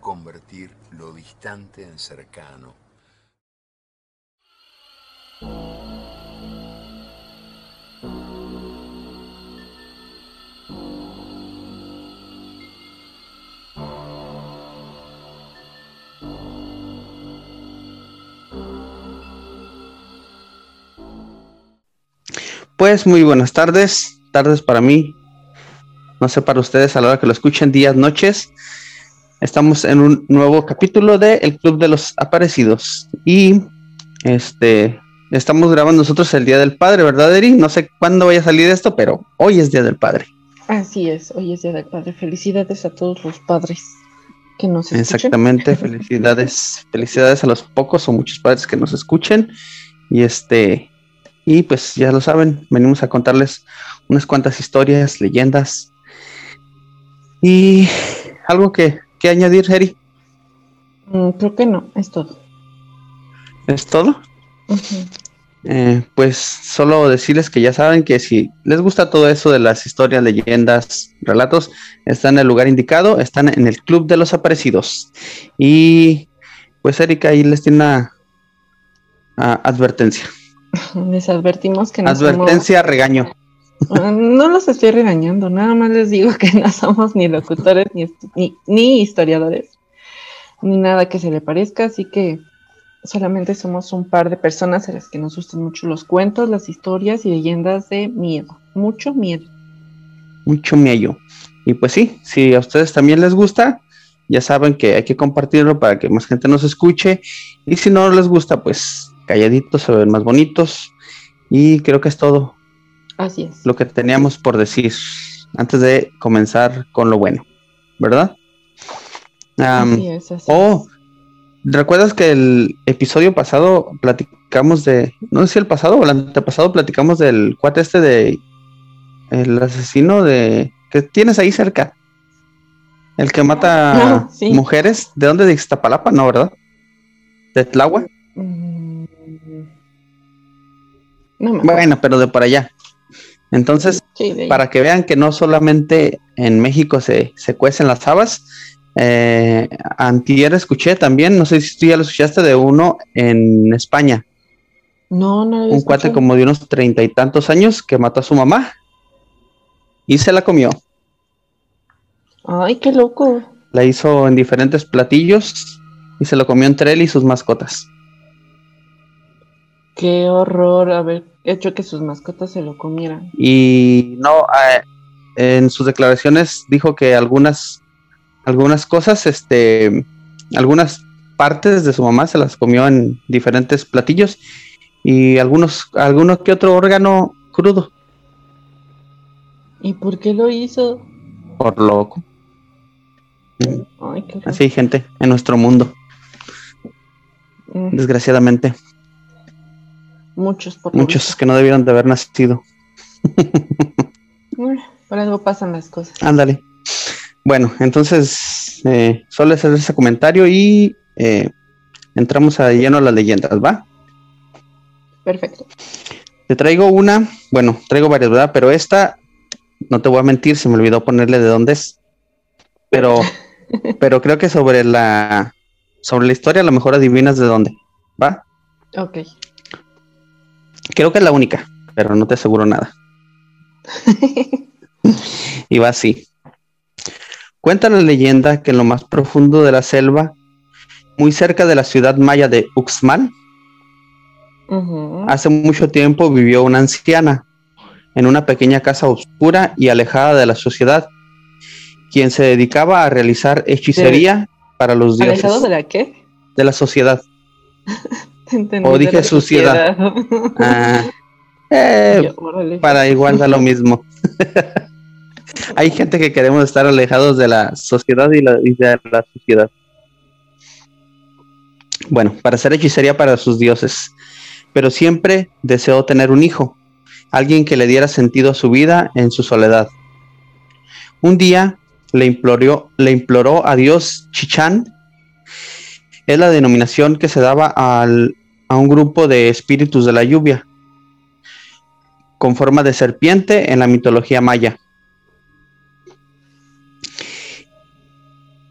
convertir lo distante en cercano. Pues muy buenas tardes, tardes para mí, no sé para ustedes a la hora que lo escuchen, días, noches. Estamos en un nuevo capítulo de El Club de los Aparecidos y este estamos grabando nosotros el Día del Padre, ¿verdad, Eri? No sé cuándo vaya a salir esto, pero hoy es Día del Padre. Así es, hoy es Día del Padre. Felicidades a todos los padres que nos escuchen. Exactamente, felicidades, felicidades a los pocos o muchos padres que nos escuchen. Y este, y pues ya lo saben, venimos a contarles unas cuantas historias, leyendas. Y algo que, añadir, Jerry. Mm, creo que no, es todo. ¿Es todo? Eh, pues solo decirles que ya saben que si les gusta todo eso de las historias, leyendas, relatos, están en el lugar indicado, están en el Club de los Aparecidos. Y pues Erika ahí les tiene una advertencia. Les advertimos que no Advertencia, regaño. No los estoy regañando, nada más les digo que no somos ni locutores ni, ni, historiadores, ni nada que se le parezca, así que solamente somos un par de personas a las que nos gustan mucho los cuentos, las historias y leyendas de miedo, mucho miedo. Mucho miedo. Y pues sí, si a ustedes también les gusta, ya saben que hay que compartirlo para que más gente nos escuche. Y si no les gusta, pues calladitos, se ven más bonitos. Y creo que es todo. Así es. Lo que teníamos por decir antes de comenzar con lo bueno, ¿verdad? así es, Oh, ¿recuerdas que el episodio pasado platicamos de, no sé si el pasado o el antepasado platicamos del cuate este de el asesino de que tienes ahí cerca? El que mata mujeres, ¿de dónde? De Iztapalapa, no, ¿verdad? ¿De Tláhuac? Mm, bueno, pero de por allá. Entonces, para que vean que no solamente en México se, se cuecen las habas, eh, antier escuché también, no sé si tú ya lo escuchaste, de uno en España. No, no. Un cuate como de unos treinta y tantos años que mató a su mamá y se la comió. Ay, qué loco. La hizo en diferentes platillos y se lo comió entre él y sus mascotas. Qué horror haber hecho que sus mascotas se lo comieran. Y no, en sus declaraciones dijo que algunas, algunas cosas, este, algunas partes de su mamá se las comió en diferentes platillos y algunos, algunos que otro órgano crudo. ¿Y por qué lo hizo? Por loco. Así gente en nuestro mundo. Mm. Desgraciadamente. Muchos, por Muchos que no debieron de haber nacido. por algo pasan las cosas. Ándale. Bueno, entonces, eh, solo hacer ese comentario y eh, entramos a lleno a las leyendas, ¿va? Perfecto. Te traigo una, bueno, traigo varias, ¿verdad? Pero esta, no te voy a mentir, se me olvidó ponerle de dónde es. Pero, pero creo que sobre la, sobre la historia a lo mejor adivinas de dónde, ¿va? Ok. Creo que es la única, pero no te aseguro nada. y va así. Cuenta la leyenda que en lo más profundo de la selva, muy cerca de la ciudad maya de Uxmal, hace mucho tiempo vivió una anciana en una pequeña casa oscura y alejada de la sociedad, quien se dedicaba a realizar hechicería para los dioses. ¿Alejado de la qué? De la sociedad. o dije suciedad. Ah, eh, para igual da lo mismo. Hay gente que queremos estar alejados de la sociedad y, la, y de la sociedad. Bueno, para hacer hechicería para sus dioses. Pero siempre deseó tener un hijo, alguien que le diera sentido a su vida en su soledad. Un día le imploró, le imploró a Dios Chichán, es la denominación que se daba al, a un grupo de espíritus de la lluvia, con forma de serpiente en la mitología maya.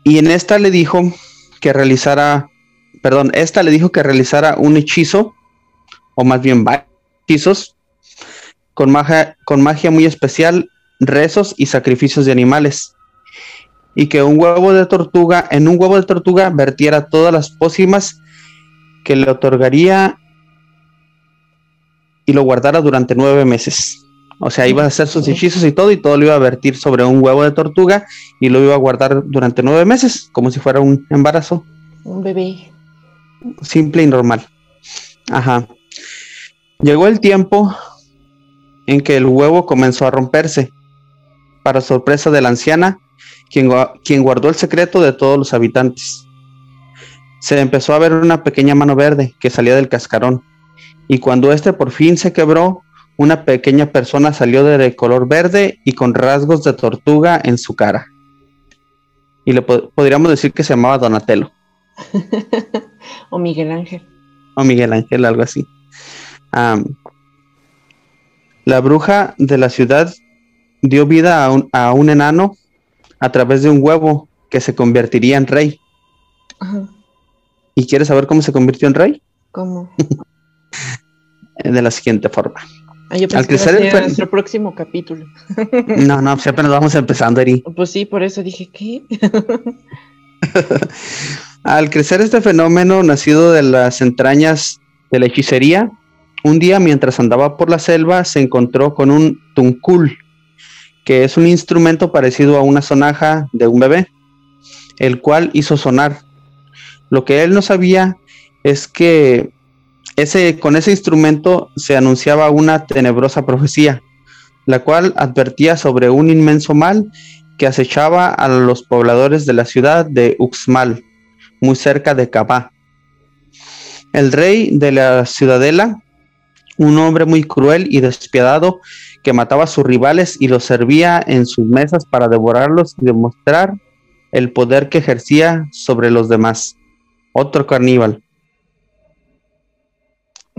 Y en esta le dijo que realizara, perdón, esta le dijo que realizara un hechizo, o más bien hechizos, con magia, con magia muy especial, rezos y sacrificios de animales. Y que un huevo de tortuga, en un huevo de tortuga, vertiera todas las pócimas que le otorgaría y lo guardara durante nueve meses. O sea, iba a hacer sus hechizos y todo, y todo lo iba a vertir sobre un huevo de tortuga y lo iba a guardar durante nueve meses, como si fuera un embarazo. Un bebé. Simple y normal. Ajá. Llegó el tiempo en que el huevo comenzó a romperse, para sorpresa de la anciana, quien, quien guardó el secreto de todos los habitantes. Se empezó a ver una pequeña mano verde que salía del cascarón, y cuando este por fin se quebró, una pequeña persona salió de color verde y con rasgos de tortuga en su cara. Y le podríamos decir que se llamaba Donatello. o Miguel Ángel. O Miguel Ángel, algo así. la bruja de la ciudad dio vida a un, a un, enano a través de un huevo que se convertiría en rey. ¿Y quieres saber cómo se convirtió en rey? ¿Cómo? de la siguiente forma. Ah, Al crecer nuestro próximo capítulo. no, no, pues apenas vamos empezando, Eri. Pues sí, por eso dije, ¿qué? Al crecer este fenómeno nacido de las entrañas de la hechicería, un día mientras andaba por la selva se encontró con un tuncul, que es un instrumento parecido a una sonaja de un bebé, el cual hizo sonar. Lo que él no sabía es que ese, con ese instrumento se anunciaba una tenebrosa profecía, la cual advertía sobre un inmenso mal que acechaba a los pobladores de la ciudad de Uxmal, muy cerca de Cabá. El rey de la ciudadela, un hombre muy cruel y despiadado que mataba a sus rivales y los servía en sus mesas para devorarlos y demostrar el poder que ejercía sobre los demás. Otro caníbal.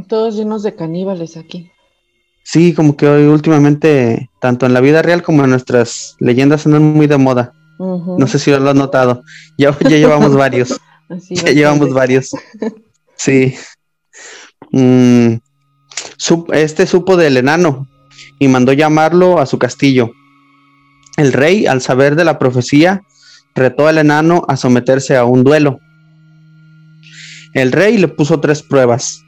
Todos llenos de caníbales aquí. Sí, como que hoy últimamente, tanto en la vida real como en nuestras leyendas, andan muy de moda. No sé si lo has notado. Ya, ya llevamos varios. ya llevamos varios. Sí. Mm, este supo del enano y mandó llamarlo a su castillo. El rey, al saber de la profecía, retó al enano a someterse a un duelo. El rey le puso tres pruebas.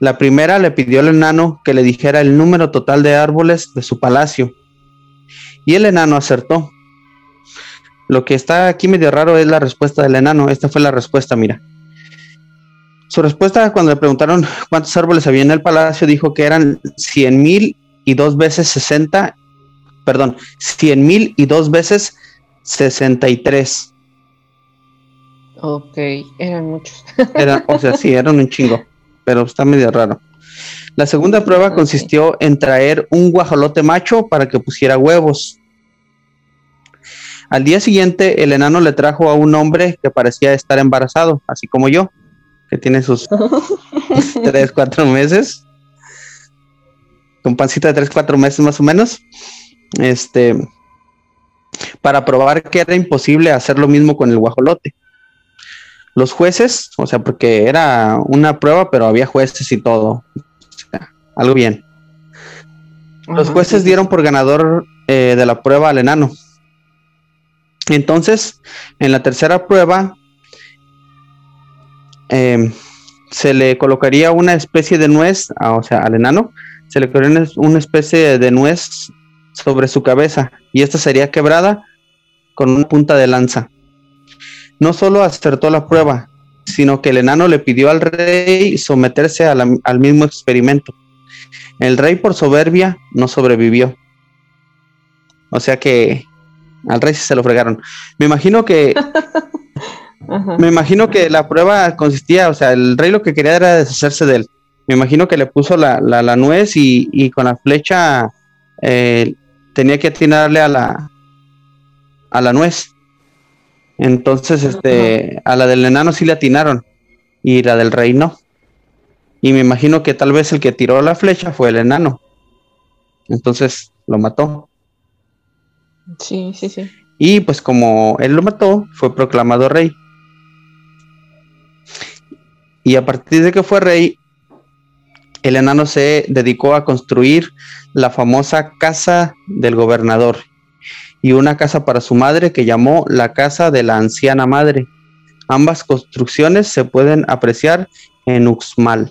La primera le pidió al enano que le dijera el número total de árboles de su palacio. Y el enano acertó. Lo que está aquí medio raro es la respuesta del enano. Esta fue la respuesta, mira. Su respuesta cuando le preguntaron cuántos árboles había en el palacio, dijo que eran cien mil y dos veces sesenta, perdón, cien mil y dos veces sesenta y tres. Ok, eran muchos. o sea, sí, eran un chingo pero está medio raro. La segunda prueba consistió en traer un guajolote macho para que pusiera huevos. Al día siguiente, el enano le trajo a un hombre que parecía estar embarazado, así como yo, que tiene sus tres, cuatro meses. Con pancita de tres, cuatro meses más o menos. Este, para probar que era imposible hacer lo mismo con el guajolote los jueces, o sea, porque era una prueba, pero había jueces y todo. algo bien. Los jueces dieron por ganador eh, de la prueba al enano. Entonces, en la tercera prueba, em, se le colocaría una especie de nuez, ah, o sea, al enano, se le colocaría una especie de nuez sobre su cabeza y esta sería quebrada con una punta de lanza. No solo acertó la prueba, sino que el enano le pidió al rey someterse al mismo experimento. El rey por soberbia no sobrevivió. O sea que al rey se lo fregaron. Me imagino que me imagino que la prueba consistía, o sea, el rey lo que quería era deshacerse de él. Me imagino que le puso la, la, nuez y, y, con la flecha eh, tenía que atinarle a la a la nuez. Entonces, este, a la del enano sí le atinaron y la del rey no. Y me imagino que tal vez el que tiró la flecha fue el enano. Entonces lo mató. Sí, sí, sí. Y pues como él lo mató, fue proclamado rey. Y a partir de que fue rey, el enano se dedicó a construir la famosa casa del gobernador y una casa para su madre que llamó la casa de la anciana madre. Ambas construcciones se pueden apreciar en Uxmal.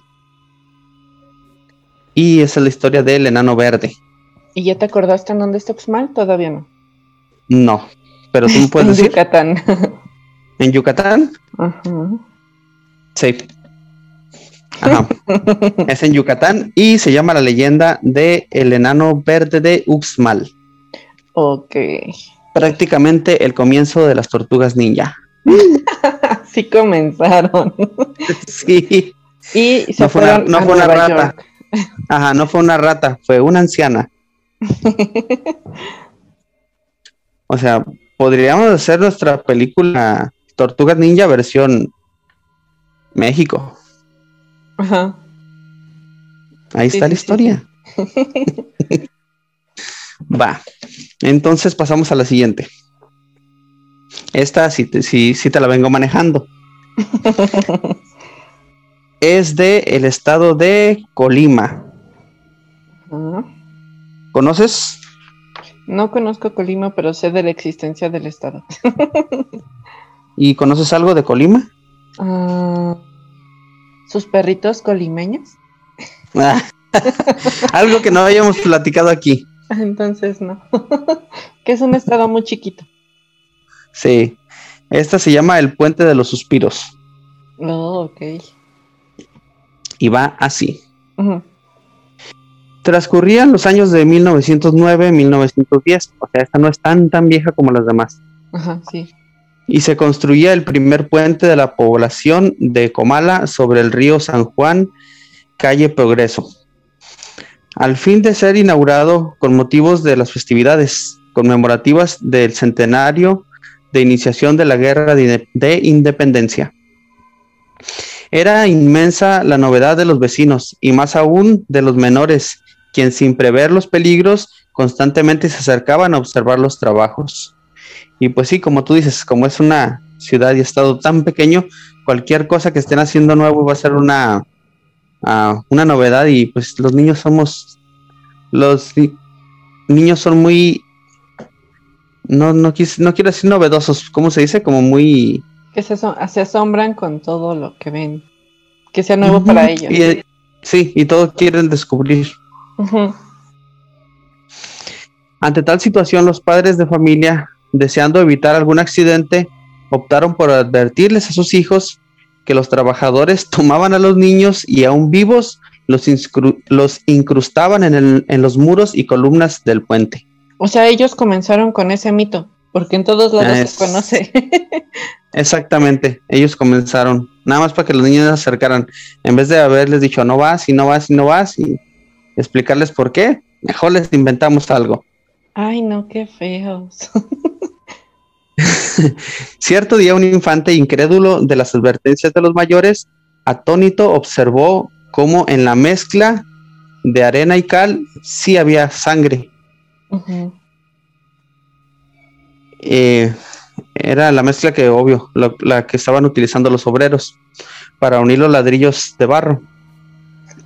Y esa es la historia del enano verde. ¿Y ya te acordaste en dónde está Uxmal? Todavía no. No, pero tú me puedes decir. En Yucatán. ¿En Yucatán? Ajá. Sí. Ajá. es en Yucatán y se llama la leyenda de el enano verde de Uxmal. Ok. Prácticamente el comienzo de las tortugas ninja. sí comenzaron. sí. Y no fue una, no fue una rata. Ajá, no fue una rata, fue una anciana. o sea, podríamos hacer nuestra película Tortugas Ninja versión México. Ajá. Ahí está la historia. Va. Entonces pasamos a la siguiente. Esta sí te, te la vengo manejando. es de el estado de Colima. ¿Conoces? No conozco Colima, pero sé de la existencia del estado. ¿Y conoces algo de Colima? Ah, ¿Sus perritos colimeños? algo que no hayamos platicado aquí. Entonces no. que es un estado muy chiquito. Sí. Esta se llama el Puente de los Suspiros. Oh, ok. Y va así. Transcurrían los años de 1909-1910. O sea, esta no es tan tan vieja como las demás. Ajá, sí. Y se construía el primer puente de la población de Comala sobre el río San Juan, calle Progreso al fin de ser inaugurado con motivos de las festividades conmemorativas del centenario de iniciación de la Guerra de, Independencia. Era inmensa la novedad de los vecinos y más aún de los menores, quienes sin prever los peligros constantemente se acercaban a observar los trabajos. Y pues sí, como tú dices, como es una ciudad y estado tan pequeño, cualquier cosa que estén haciendo nuevo va a ser una, una novedad y pues los niños somos, los niños son muy, no, no, no quiero decir novedosos, ¿cómo se dice? Como muy... Que se, se asombran con todo lo que ven, que sea nuevo para ellos. Y, sí, y todo quieren descubrir. Ante tal situación, los padres de familia, deseando evitar algún accidente, optaron por advertirles a sus hijos que los trabajadores tomaban a los niños y aún vivos los, los incrustaban en, los muros y columnas del puente. O sea, ellos comenzaron con ese mito, porque en todos lados se conoce. Exactamente, ellos comenzaron, nada más para que los niños se acercaran, en vez de haberles dicho no vas y no vas y no vas y explicarles por qué, mejor les inventamos algo. Ay, no, qué feos. Cierto día un infante incrédulo de las advertencias de los mayores, atónito, observó cómo en la mezcla de arena y cal sí había sangre. Eh, era la mezcla que, obvio, la que estaban utilizando los obreros para unir los ladrillos de barro.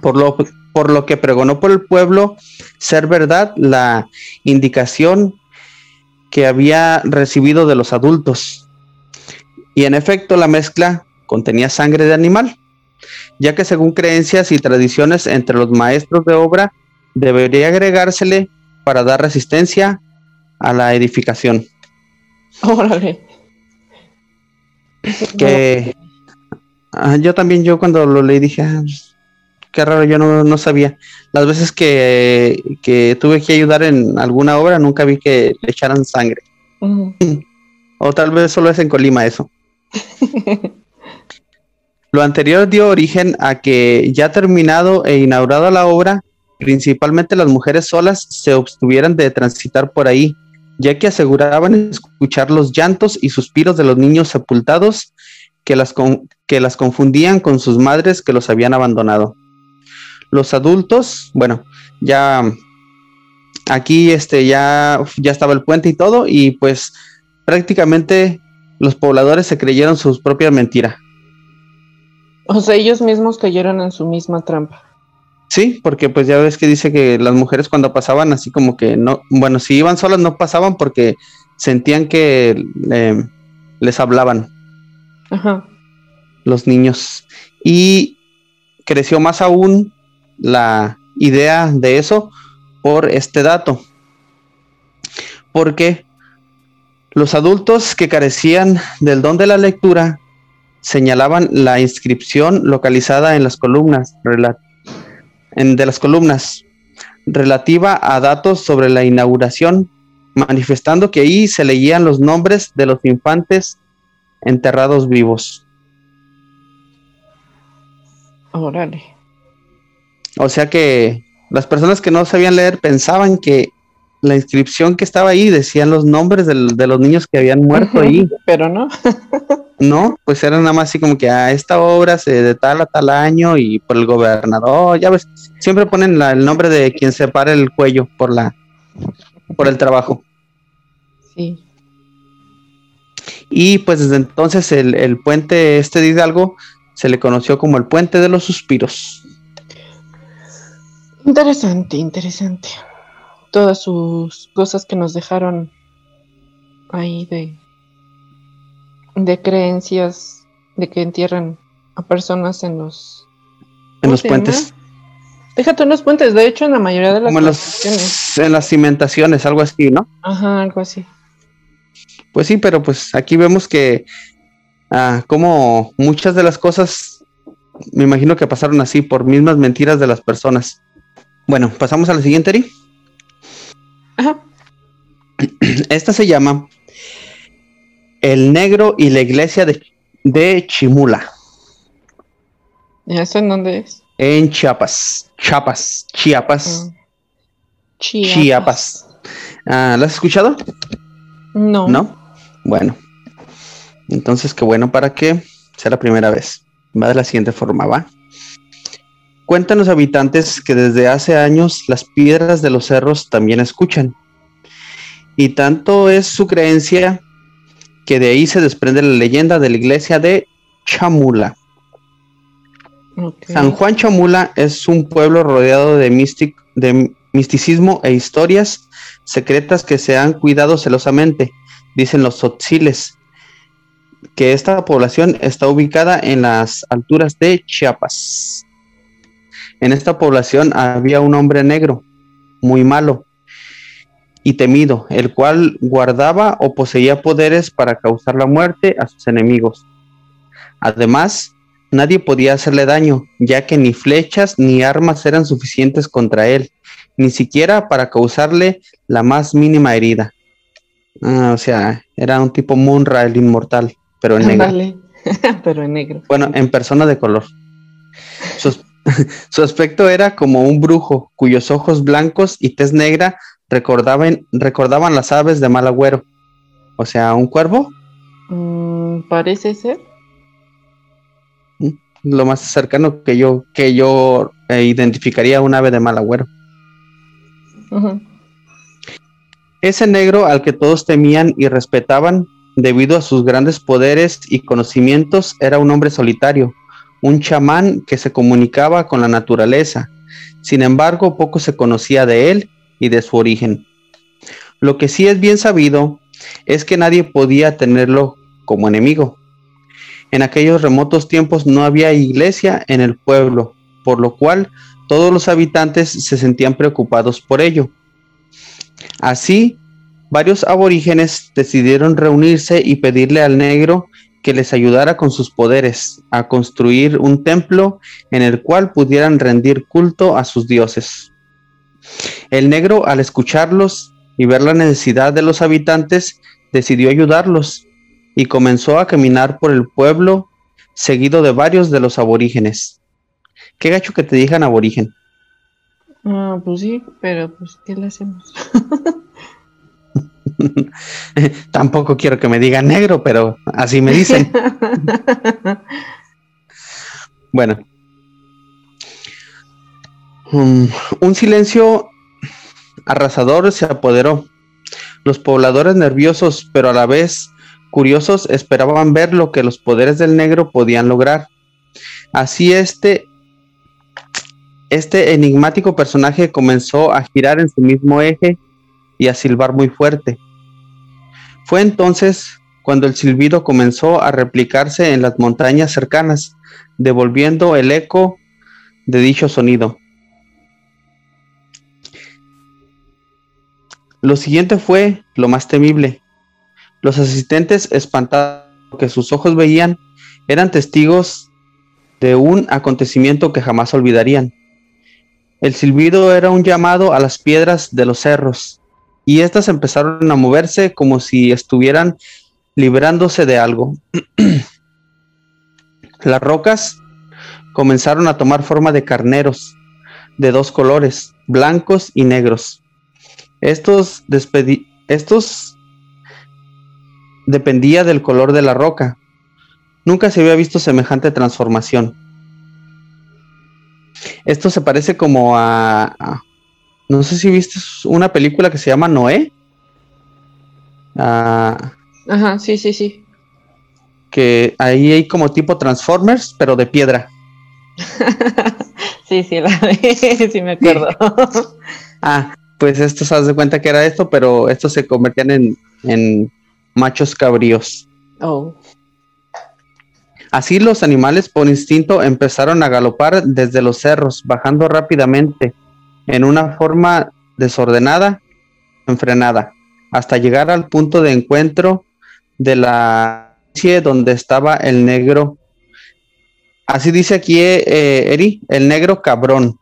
Por lo, por lo que pregonó por el pueblo ser verdad la indicación que había recibido de los adultos. Y en efecto la mezcla contenía sangre de animal, ya que según creencias y tradiciones entre los maestros de obra debería agregársele para dar resistencia a la edificación. Órale. Que ah, yo también, yo cuando lo leí dije, ah, qué raro, yo no, sabía. Las veces que, tuve que ayudar en alguna obra, nunca vi que le echaran sangre. O tal vez solo es en Colima eso. Lo anterior dio origen a que ya terminado e inaugurada la obra, principalmente las mujeres solas se obstuvieran de transitar por ahí, ya que aseguraban escuchar los llantos y suspiros de los niños sepultados que las, que las confundían con sus madres que los habían abandonado. Los adultos, bueno, ya aquí este ya, ya estaba el puente y todo, y pues prácticamente los pobladores se creyeron su propia mentira. O sea, ellos mismos cayeron en su misma trampa. Sí, porque pues ya ves que dice que las mujeres cuando pasaban así como que no, bueno, si iban solas no pasaban porque sentían que eh, les hablaban. Ajá. Los niños. Y creció más aún la idea de eso por este dato. Porque los adultos que carecían del don de la lectura señalaban la inscripción localizada en las columnas de las columnas relativa a datos sobre la inauguración, manifestando que ahí se leían los nombres de los infantes enterrados vivos. Órale. O sea que las personas que no sabían leer pensaban que la inscripción que estaba ahí decían los nombres de los niños que habían muerto ahí. Pero no. no, pues era nada más así como que a ah, esta obra se de tal a tal año y por el gobernador, ya ves, siempre ponen el nombre de quien se para el cuello por la por el trabajo. Sí. Y pues desde entonces el, el puente este de Hidalgo se le conoció como el puente de los suspiros. Interesante, interesante todas sus cosas que nos dejaron ahí de, de creencias de que entierran a personas en los en los puentes. Déjate en los puentes, de hecho en la mayoría de las Como en, en las cimentaciones, algo así, ¿no? Ajá, algo así. Pues sí, pero pues aquí vemos que ah, como muchas de las cosas me imagino que pasaron así por mismas mentiras de las personas. Bueno, pasamos a la siguiente, Eri. Esta se llama El Negro y la Iglesia de, Chimula. ¿Y eso en dónde es? En Chiapas. Chiapas. Chiapas. Ah. Chiapas. Ah, ¿La has escuchado? No. ¿No? Bueno. Entonces, qué bueno para que sea la primera vez. Va de la siguiente forma, ¿va? Cuentan los habitantes que desde hace años las piedras de los cerros también escuchan y tanto es su creencia que de ahí se desprende la leyenda de la iglesia de Chamula. San Juan Chamula es un pueblo rodeado de, de misticismo e historias secretas que se han cuidado celosamente, dicen los tzotziles, que esta población está ubicada en las alturas de Chiapas. En esta población había un hombre negro, muy malo, y temido, el cual guardaba o poseía poderes para causar la muerte a sus enemigos. Además, nadie podía hacerle daño, ya que ni flechas ni armas eran suficientes contra él, ni siquiera para causarle la más mínima herida. Ah, o sea, era un tipo Munra, el inmortal, pero en negro. pero en negro. Bueno, en persona de color. su aspecto era como un brujo, cuyos ojos blancos y tez negra recordaban, recordaban las aves de mal agüero. O sea, un cuervo. Mm, parece ser. Mm, lo más cercano que yo, que yo eh, identificaría un ave de mal agüero. Ese negro al que todos temían y respetaban debido a sus grandes poderes y conocimientos era un hombre solitario, un chamán que se comunicaba con la naturaleza. Sin embargo, poco se conocía de él y de su origen. Lo que sí es bien sabido es que nadie podía tenerlo como enemigo. En aquellos remotos tiempos no había iglesia en el pueblo, por lo cual todos los habitantes se sentían preocupados por ello. Así, varios aborígenes decidieron reunirse y pedirle al negro que les ayudara con sus poderes a construir un templo en el cual pudieran rendir culto a sus dioses. El negro, al escucharlos y ver la necesidad de los habitantes, decidió ayudarlos y comenzó a caminar por el pueblo seguido de varios de los aborígenes. Qué gacho que te digan aborigen. Ah, pues sí, pero pues, ¿qué le hacemos? Tampoco quiero que me digan negro, pero así me dicen. bueno. Um, un silencio arrasador se apoderó. Los pobladores nerviosos, pero a la vez curiosos, esperaban ver lo que los poderes del negro podían lograr. Así este este enigmático personaje comenzó a girar en su mismo eje y a silbar muy fuerte. Fue entonces cuando el silbido comenzó a replicarse en las montañas cercanas, devolviendo el eco de dicho sonido. Lo siguiente fue lo más temible. Los asistentes, espantados que sus ojos veían, eran testigos de un acontecimiento que jamás olvidarían. El silbido era un llamado a las piedras de los cerros, y éstas empezaron a moverse como si estuvieran librándose de algo. las rocas comenzaron a tomar forma de carneros de dos colores, blancos y negros. Estos, estos dependía del color de la roca. Nunca se había visto semejante transformación. Esto se parece como a, no sé si viste una película que se llama Noé. Ah, Ajá, sí, sí, sí. Que ahí hay como tipo Transformers, pero de piedra. sí, sí, la sí me acuerdo. ah, pues esto se hace cuenta que era esto, pero estos se convertían en, en machos cabríos. Oh. Así los animales por instinto empezaron a galopar desde los cerros, bajando rápidamente, en una forma desordenada, enfrenada, hasta llegar al punto de encuentro de la donde estaba el negro. Así dice aquí eh, Eri, el negro cabrón.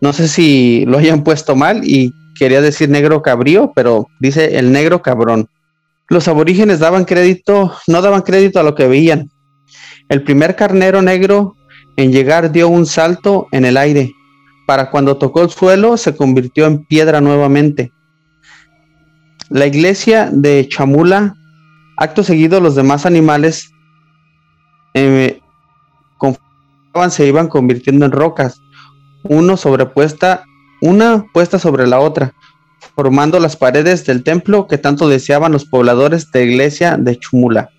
No sé si lo hayan puesto mal y quería decir negro cabrío, pero dice el negro cabrón. Los aborígenes daban crédito, no daban crédito a lo que veían. El primer carnero negro en llegar dio un salto en el aire. Para cuando tocó el suelo se convirtió en piedra nuevamente. La iglesia de Chamula, acto seguido los demás animales eh, se iban convirtiendo en rocas, uno sobrepuesta, una puesta sobre la otra, formando las paredes del templo que tanto deseaban los pobladores de iglesia de Chumula.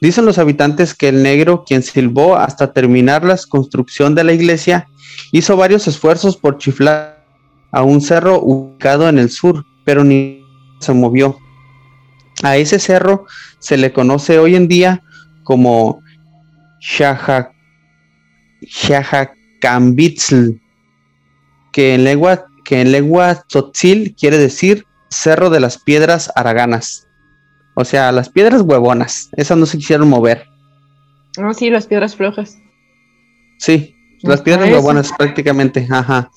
Dicen los habitantes que el negro, quien silbó hasta terminar la construcción de la iglesia, hizo varios esfuerzos por chiflar a un cerro ubicado en el sur, pero ni se movió. A ese cerro se le conoce hoy en día como Shahakambitzl, que en lengua que en lengua tzotzil quiere decir cerro de las piedras araganas. O sea, las piedras huevonas, esas no se quisieron mover. Ah, sí, las piedras flojas. Sí, las piedras huevonas prácticamente, ajá.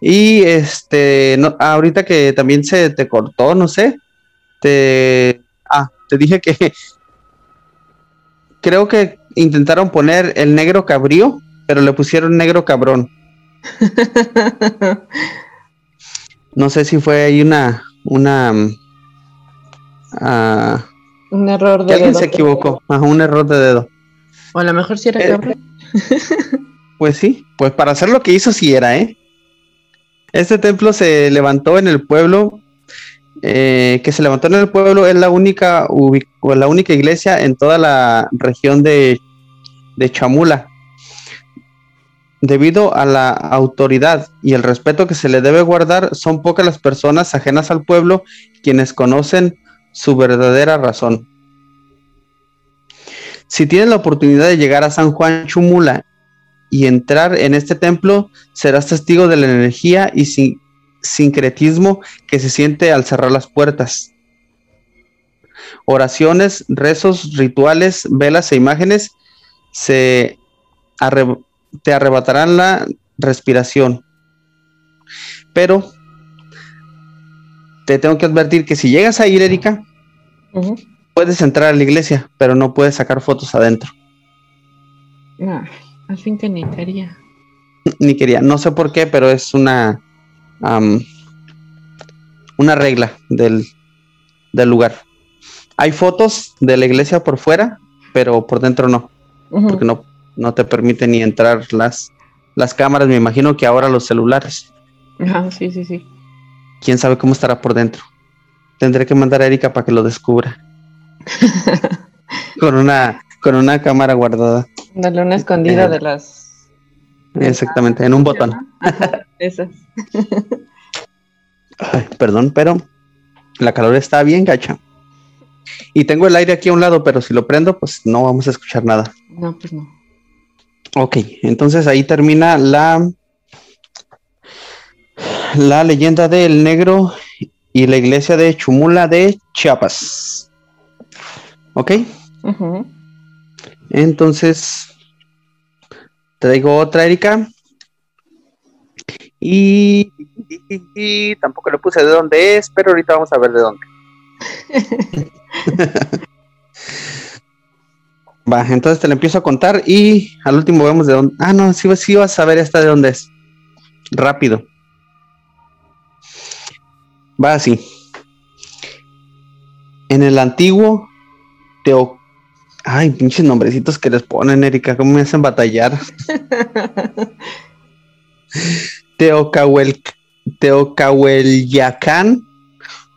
Y este, no, ahorita que también se te cortó, no sé, te, ah, te dije que creo que intentaron poner el negro cabrío, pero le pusieron negro cabrón. No sé si fue ahí una. una uh, un error de alguien se equivocó. un error de dedo. O a lo mejor sí era eh, cabrón. pues sí, pues para hacer lo que hizo sí era, ¿eh? Este templo se levantó en el pueblo, eh, que se levantó en el pueblo, es la única, la única iglesia en toda la región de, de Chamula. Debido a la autoridad y el respeto que se le debe guardar, son pocas las personas ajenas al pueblo quienes conocen su verdadera razón. Si tienes la oportunidad de llegar a San Juan Chumula y entrar en este templo, serás testigo de la energía y sincretismo que se siente al cerrar las puertas. Oraciones, rezos, rituales, velas e imágenes se te arrebatarán la respiración. Pero te tengo que advertir que si llegas a ir, Erika, puedes entrar a la iglesia, pero no puedes sacar fotos adentro. al fin que ni quería. Ni quería, no sé por qué, pero es una una regla del, del lugar. Hay fotos de la iglesia por fuera, pero por dentro no, porque no, no te permite ni entrar las, las cámaras, me imagino que ahora los celulares. Ajá, sí, sí, sí. Quién sabe cómo estará por dentro. Tendré que mandar a Erika para que lo descubra. con una con una cámara guardada. Darle una escondida eh, de las. Exactamente, en un botón. esas. perdón, pero la calor está bien gacha. Y tengo el aire aquí a un lado, pero si lo prendo, pues no vamos a escuchar nada. No, pues no. Ok, entonces ahí termina la la leyenda del negro y la iglesia de Chumula de Chiapas. ¿Ok? Entonces, traigo otra, Erika. Y, tampoco le puse de dónde es, pero ahorita vamos a ver de dónde. Va, entonces te la empiezo a contar y al último vemos de dónde. Ah, no, sí, sí vas a ver esta de dónde es. Rápido. Va así. En el antiguo Teo. Ay, pinches nombrecitos que les ponen, Erika, ¿cómo me hacen batallar? Teocahuel, Teocahuelyacán,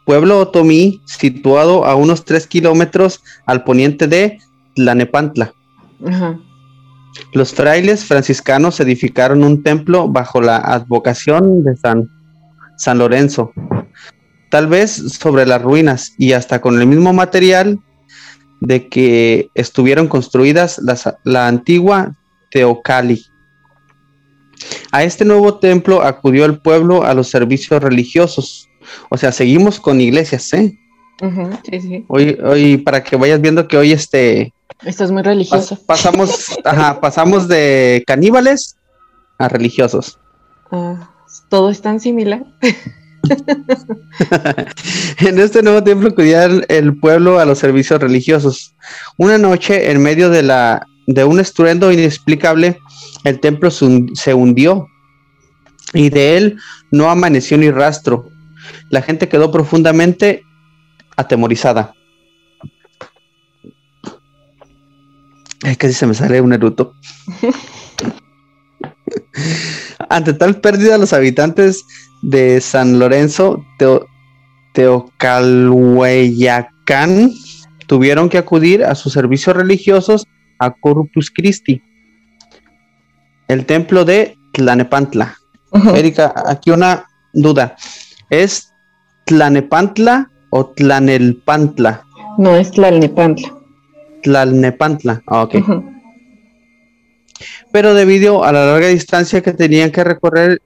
pueblo otomí situado a unos 3 kilómetros al poniente de Tlanepantla. Los frailes franciscanos edificaron un templo bajo la advocación de San, San Lorenzo, tal vez sobre las ruinas y hasta con el mismo material de que estuvieron construidas la antigua Teocali. A este nuevo templo acudió el pueblo a los servicios religiosos. O sea, seguimos con iglesias, ¿eh? sí, sí. Hoy, hoy, para que vayas viendo que hoy este... Esto es muy religioso. pasamos, ajá, pasamos de caníbales a religiosos. Ah, todo es tan similar. en este nuevo templo acudía el pueblo a los servicios religiosos. Una noche, en medio de la de un estruendo inexplicable, el templo se hundió y de él no amaneció ni rastro. La gente quedó profundamente atemorizada. Es casi se me sale un eruto. Ante tal pérdida, los habitantes de San Lorenzo Teo, Teocalhueyacán tuvieron que acudir a sus servicios religiosos a Corpus Christi el templo de Tlanepantla. Erika, aquí una duda. ¿Es Tlanepantla o Tlanelpantla? No, es Tlalnepantla. Tlalnepantla, ah, ok. Pero debido a la larga distancia que tenían que recorrer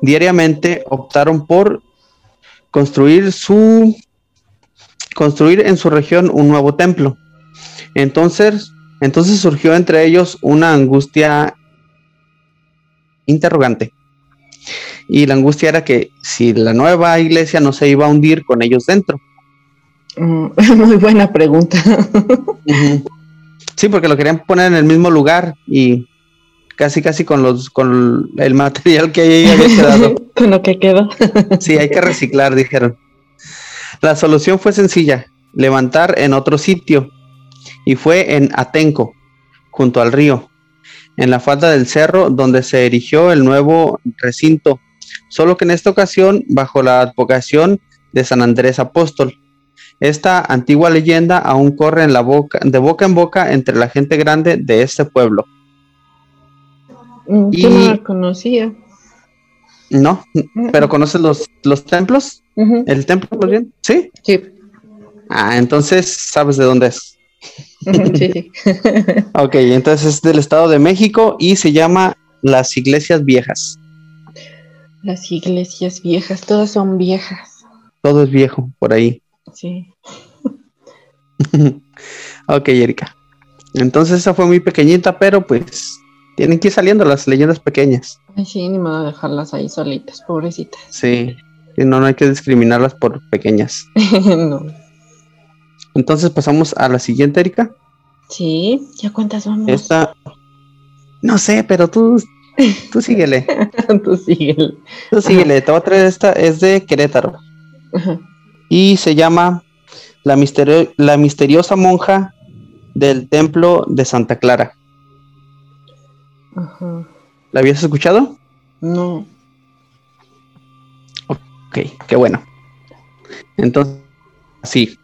diariamente, optaron por construir su construir en su región un nuevo templo. Entonces, entonces surgió entre ellos una angustia interrogante. Y la angustia era que si la nueva iglesia no se iba a hundir con ellos dentro. Mm, muy buena pregunta. Sí, porque lo querían poner en el mismo lugar y casi casi con los con el material que ahí había quedado. con lo que quedó. sí, hay que reciclar, dijeron. La solución fue sencilla, levantar en otro sitio y fue en Atenco, junto al río en la falda del cerro donde se erigió el nuevo recinto, solo que en esta ocasión bajo la advocación de San Andrés Apóstol. Esta antigua leyenda aún corre en la boca, de boca en boca entre la gente grande de este pueblo. Mm, yo no la conocía. No, pero ¿conoces los, los templos? ¿El templo, bien? ¿Sí? Sí. Ah, entonces sabes de dónde es. Sí. ok, entonces es del Estado de México y se llama Las Iglesias Viejas. Las iglesias viejas, todas son viejas. Todo es viejo por ahí. Sí. ok, Erika. Entonces esa fue muy pequeñita, pero pues tienen que ir saliendo las leyendas pequeñas. Ay, sí, ni modo dejarlas ahí solitas, pobrecitas. Sí. no, no hay que discriminarlas por pequeñas. no. Entonces pasamos a la siguiente, Erika. Sí, ¿ya cuántas vamos? Esta, no sé, pero tú, tú síguele. tú síguele. Tú síguele. Te voy a traer esta, es de Querétaro. Y se llama la, la misteriosa monja del templo de Santa Clara. Ajá. ¿La habías escuchado? No. Ok, qué bueno. Entonces, sí.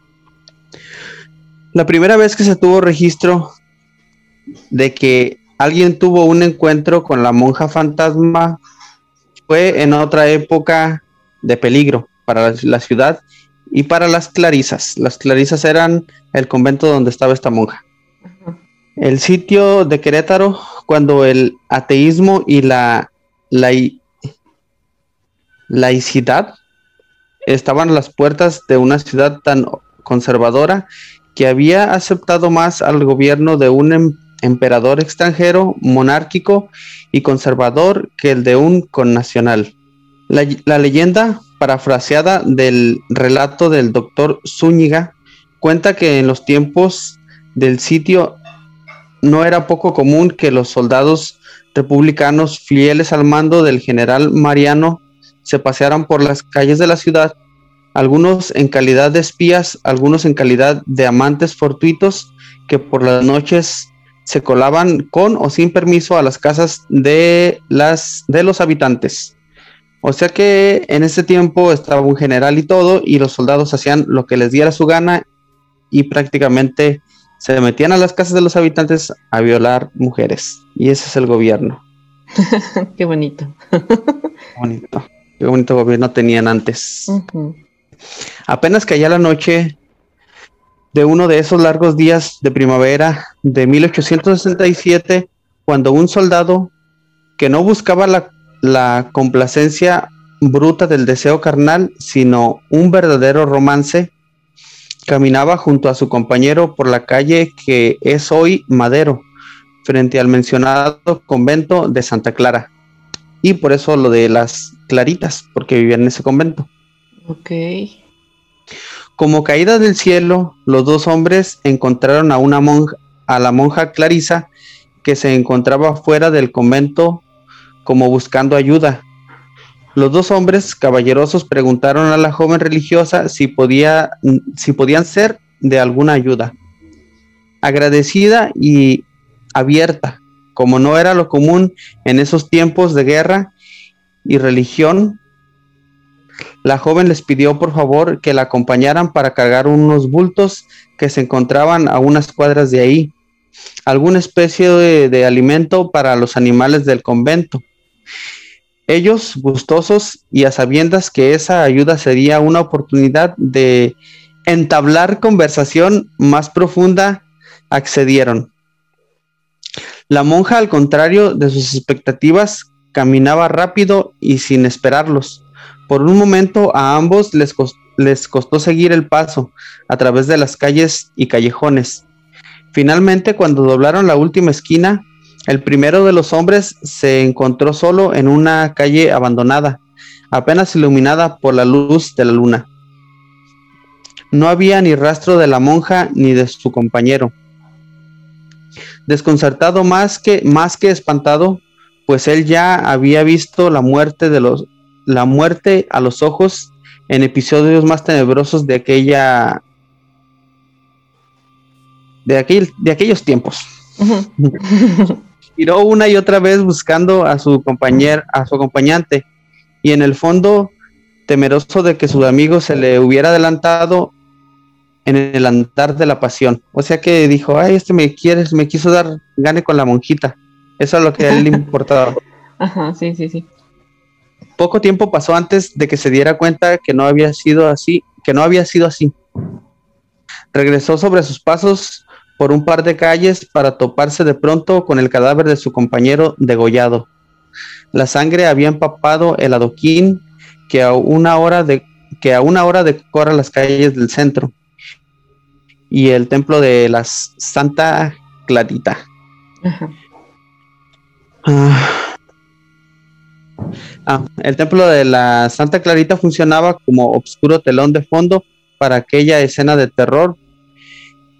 La primera vez que se tuvo registro de que alguien tuvo un encuentro con la monja fantasma fue en otra época de peligro para la ciudad y para las clarisas. Las clarisas eran el convento donde estaba esta monja. El sitio de Querétaro, cuando el ateísmo y la, la laicidad estaban a las puertas de una ciudad tan conservadora que había aceptado más al gobierno de un em, emperador extranjero, monárquico y conservador que el de un connacional. La, la leyenda parafraseada del relato del doctor Zúñiga cuenta que en los tiempos del sitio no era poco común que los soldados republicanos fieles al mando del general Mariano se pasearan por las calles de la ciudad, algunos en calidad de espías, algunos en calidad de amantes fortuitos que por las noches se colaban con o sin permiso a las casas de, las, de los habitantes. O sea que en ese tiempo estaba un general y todo, y los soldados hacían lo que les diera su gana y prácticamente se metían a las casas de los habitantes a violar mujeres. Y ese es el gobierno. Qué bonito. bonito. Qué bonito gobierno tenían antes. Apenas caía la noche de uno de esos largos días de primavera de 1867, cuando un soldado que no buscaba la, la complacencia bruta del deseo carnal, sino un verdadero romance, Caminaba junto a su compañero por la calle que es hoy Madero, frente al mencionado convento de Santa Clara. Y por eso lo de las claritas, porque vivían en ese convento. Ok. Como caída del cielo, los dos hombres encontraron a una monja, a la monja Clarisa, que se encontraba fuera del convento como buscando ayuda, los dos hombres caballerosos preguntaron a la joven religiosa si, podía, si podían ser de alguna ayuda. Agradecida y abierta, como no era lo común en esos tiempos de guerra y religión, la joven les pidió por favor que la acompañaran para cargar unos bultos que se encontraban a unas cuadras de ahí, alguna especie de, de alimento para los animales del convento ellos, gustosos y a sabiendas que esa ayuda sería una oportunidad de entablar conversación más profunda, accedieron. La monja, al contrario de sus expectativas, caminaba rápido y sin esperarlos. Por un momento a ambos les, les costó seguir el paso a través de las calles y callejones. Finalmente, cuando doblaron la última esquina, el primero de los hombres se encontró solo en una calle abandonada, apenas iluminada por la luz de la luna. No había ni rastro de la monja ni de su compañero. Desconcertado más que, más que espantado, pues él ya había visto la muerte de los la muerte a los ojos en episodios más tenebrosos de aquella de aquel, de aquellos tiempos. Giró una y otra vez buscando a su compañero, a su acompañante, y en el fondo, temeroso de que su amigo se le hubiera adelantado en el andar de la pasión. O sea que dijo, ay, este me quiere, me quiso dar gane con la monjita. Eso es lo que a él le importaba. Ajá, sí, sí, sí. Poco tiempo pasó antes de que se diera cuenta que no había sido así, que no había sido así. Regresó sobre sus pasos por un par de calles para toparse de pronto con el cadáver de su compañero degollado. La sangre había empapado el adoquín que a una hora de que a una hora decora las calles del centro y el templo de la Santa Clarita. Ah. Ah, el templo de la Santa Clarita funcionaba como obscuro telón de fondo para aquella escena de terror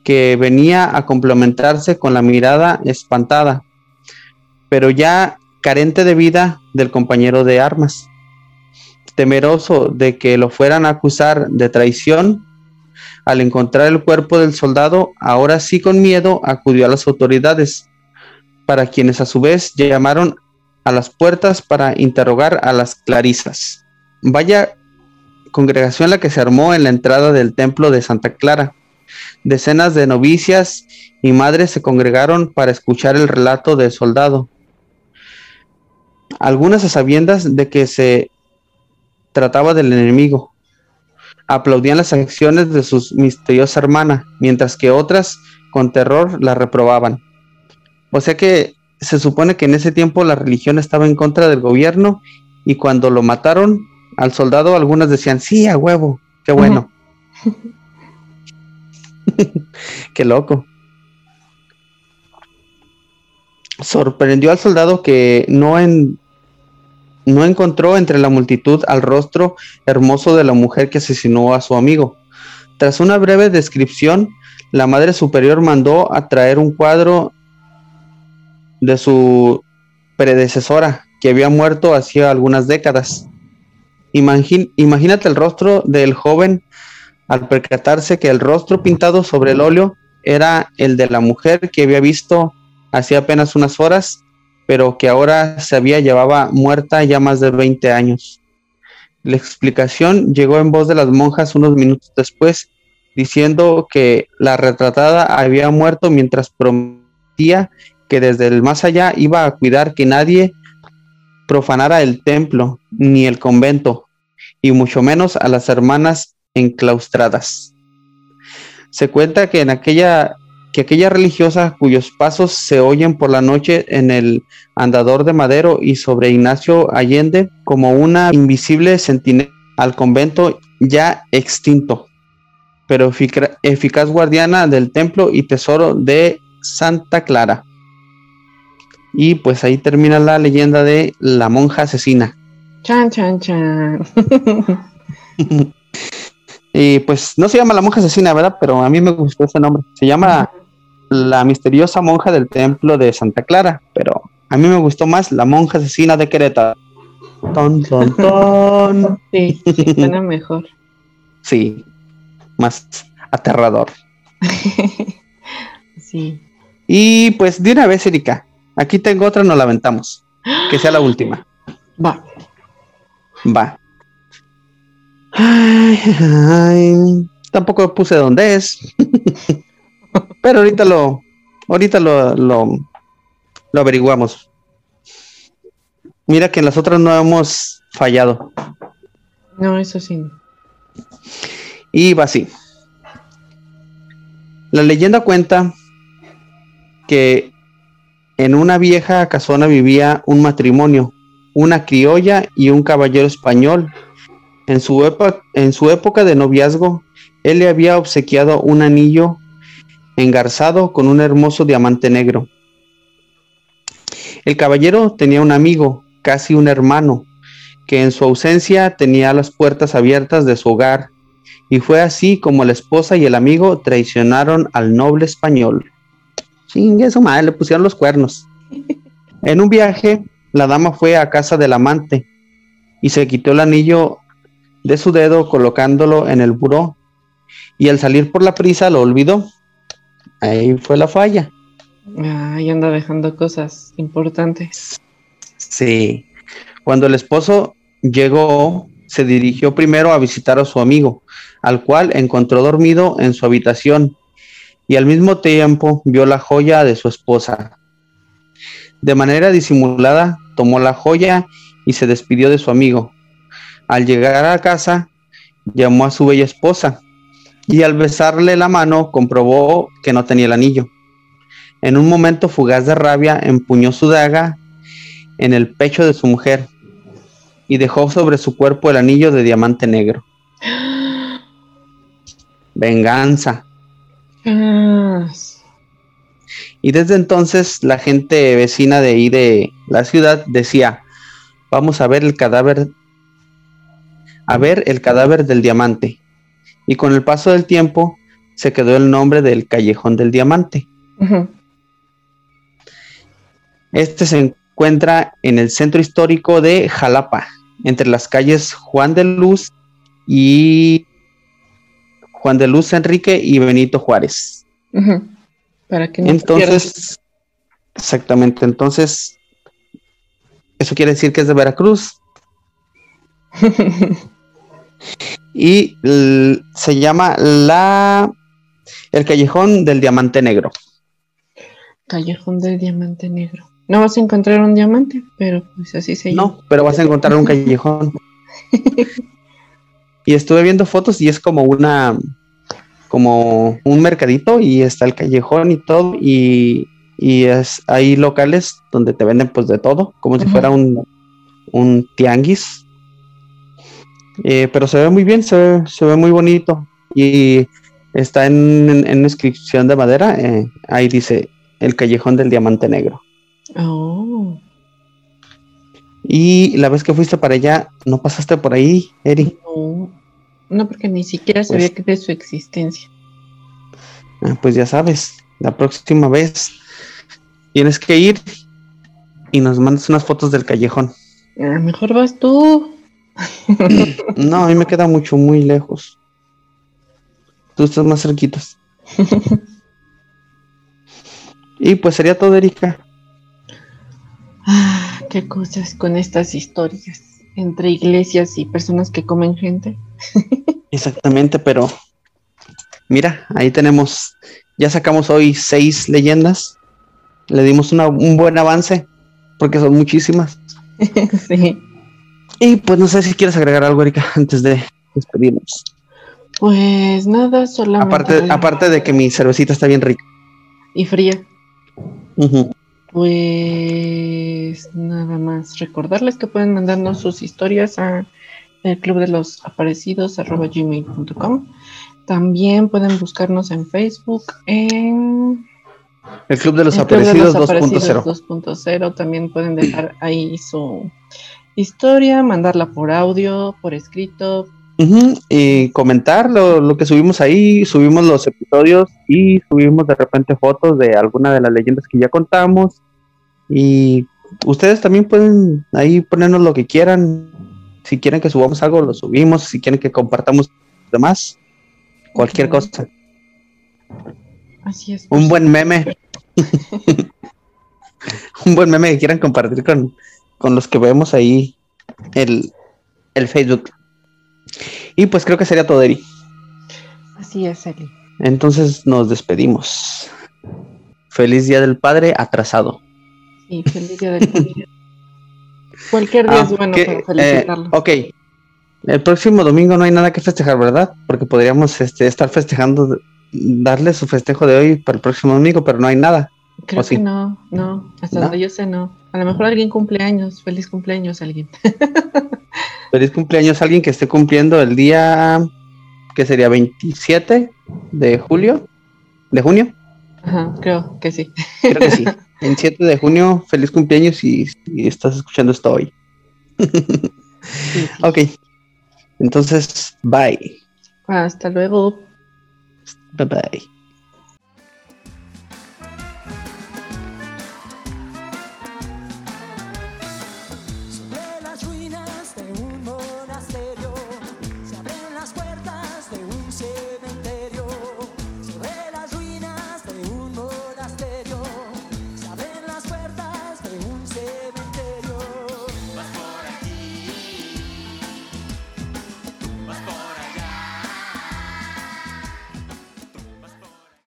que venía a complementarse con la mirada espantada, pero ya carente de vida del compañero de armas. Temeroso de que lo fueran a acusar de traición, al encontrar el cuerpo del soldado, ahora sí con miedo acudió a las autoridades, para quienes a su vez llamaron a las puertas para interrogar a las clarisas. Vaya congregación la que se armó en la entrada del templo de Santa Clara. Decenas de novicias y madres se congregaron para escuchar el relato del soldado. Algunas a sabiendas de que se trataba del enemigo. Aplaudían las acciones de su misteriosa hermana, mientras que otras con terror la reprobaban. O sea que se supone que en ese tiempo la religión estaba en contra del gobierno y cuando lo mataron al soldado algunas decían, sí, a huevo, qué bueno. qué loco. Sorprendió al soldado que no, en, no encontró entre la multitud al rostro hermoso de la mujer que asesinó a su amigo. Tras una breve descripción, la Madre Superior mandó a traer un cuadro de su predecesora, que había muerto hacía algunas décadas. imagínate el rostro del joven al percatarse que el rostro pintado sobre el óleo era el de la mujer que había visto hacía apenas unas horas, pero que ahora se había llevaba muerta ya más de 20 años. La explicación llegó en voz de las monjas unos minutos después, diciendo que la retratada había muerto mientras prometía que desde el más allá iba a cuidar que nadie profanara el templo ni el convento, y mucho menos a las hermanas enclaustradas. Se cuenta que en aquella que aquella religiosa cuyos pasos se oyen por la noche en el andador de madero y sobre Ignacio Allende como una invisible sentinela al convento ya extinto, pero eficaz guardiana del templo y tesoro de Santa Clara. Y pues ahí termina la leyenda de la monja asesina. Chan, chan, chan. y pues no se llama la monja asesina, ¿verdad? Pero a mí me gustó ese nombre. Se llama la misteriosa monja del templo de Santa Clara, pero a mí me gustó más la monja asesina de Querétaro. Ton, ton, ton. Sí, sí, suena mejor. Sí, más aterrador. sí. Y pues de una vez, Erika, Aquí tengo otra, nos la aventamos. Que sea la última. Va. Va. Ay, tampoco puse dónde es. Pero ahorita lo, ahorita lo, lo, lo averiguamos. Mira que en las otras no hemos fallado. No, eso sí. Y va así. La leyenda cuenta que en una vieja casona vivía un matrimonio, una criolla y un caballero español. En su, época de noviazgo, él le había obsequiado un anillo engarzado con un hermoso diamante negro. El caballero tenía un amigo, casi un hermano, que en su ausencia tenía las puertas abiertas de su hogar, y fue así como la esposa y el amigo traicionaron al noble español. Chingue su madre, le pusieron los cuernos. En un viaje, la dama fue a casa del amante y se quitó el anillo de su dedo colocándolo en el buró. Y al salir por la prisa lo olvidó. Ahí fue la falla. Ahí anda dejando cosas importantes. Sí. Cuando el esposo llegó, se dirigió primero a visitar a su amigo, al cual encontró dormido en su habitación y al mismo tiempo vio la joya de su esposa. De manera disimulada, tomó la joya y se despidió de su amigo. Al llegar a casa, llamó a su bella esposa y al besarle la mano comprobó que no tenía el anillo. En un momento fugaz de rabia, empuñó su daga en el pecho de su mujer y dejó sobre su cuerpo el anillo de diamante negro. Venganza. Y desde entonces la gente vecina de ahí de la ciudad decía, vamos a ver el cadáver, a ver el cadáver del diamante. Y con el paso del tiempo se quedó el nombre del callejón del diamante. Este se encuentra en el centro histórico de Jalapa, entre las calles Juan de Luz y Juan de Luz Enrique y Benito Juárez. Para que entonces, exactamente, entonces, eso quiere decir que es de Veracruz. y se llama la el callejón del diamante negro. Callejón del diamante negro. No vas a encontrar un diamante, pero pues así se llama. No, pero vas a encontrar un callejón. y estuve viendo fotos y es como una como un mercadito y está el callejón y todo y, es, hay locales donde te venden pues de todo, como si fuera un, un tianguis. Eh, pero se ve muy bien, se ve, se ve muy bonito y está en, en, inscripción de madera, eh, ahí dice el callejón del diamante negro. Oh. Y la vez que fuiste para allá, ¿no pasaste por ahí, Eri? No, no, porque ni siquiera sabía pues que de su existencia. Ah, pues ya sabes, la próxima vez tienes que ir y nos mandas unas fotos del callejón. A mejor vas tú. no, a mí me queda mucho, muy lejos. Tú estás más cerquitos. y pues sería todo, Erika. Ah, qué cosas con estas historias entre iglesias y personas que comen gente. Exactamente, pero mira, ahí tenemos, ya sacamos hoy seis leyendas, le dimos un buen avance, porque son muchísimas. sí. Y pues no sé si quieres agregar algo, Erika, antes de despedirnos. Pues nada, solamente. Aparte, aparte de que mi cervecita está bien rica. Y fría. Pues nada más recordarles que pueden mandarnos sus historias a el club de los aparecidos gmail.com. También pueden buscarnos en Facebook en el club de los aparecidos 2.0. También pueden dejar ahí su historia, mandarla por audio, por escrito. Y comentar lo, lo, que subimos ahí, subimos los episodios y subimos de repente fotos de alguna de las leyendas que ya contamos y ustedes también pueden ahí ponernos lo que quieran. Si quieren que subamos algo, lo subimos. Si quieren que compartamos demás, cualquier cosa. Así es. Un buen meme. Un buen meme que quieran compartir con, los que vemos ahí el, el Facebook. Y pues creo que sería todo, Eri. Así es, Eri. Entonces nos despedimos. Feliz Día del Padre atrasado feliz día del Cualquier día es ah, bueno para felicitarlo. Eh, ok. El próximo domingo no hay nada que festejar, ¿verdad? Porque podríamos este, estar festejando, darle su festejo de hoy para el próximo domingo, pero no hay nada. Creo que no, no, hasta donde yo sé no. A lo mejor alguien cumpleaños, feliz cumpleaños alguien. feliz cumpleaños a alguien que esté cumpliendo el día que sería 27 de julio, de junio. Ajá, creo que sí. Creo que sí. En 7 de junio, feliz cumpleaños y, estás escuchando esto hoy. ok. Entonces, bye. Hasta luego. Bye bye.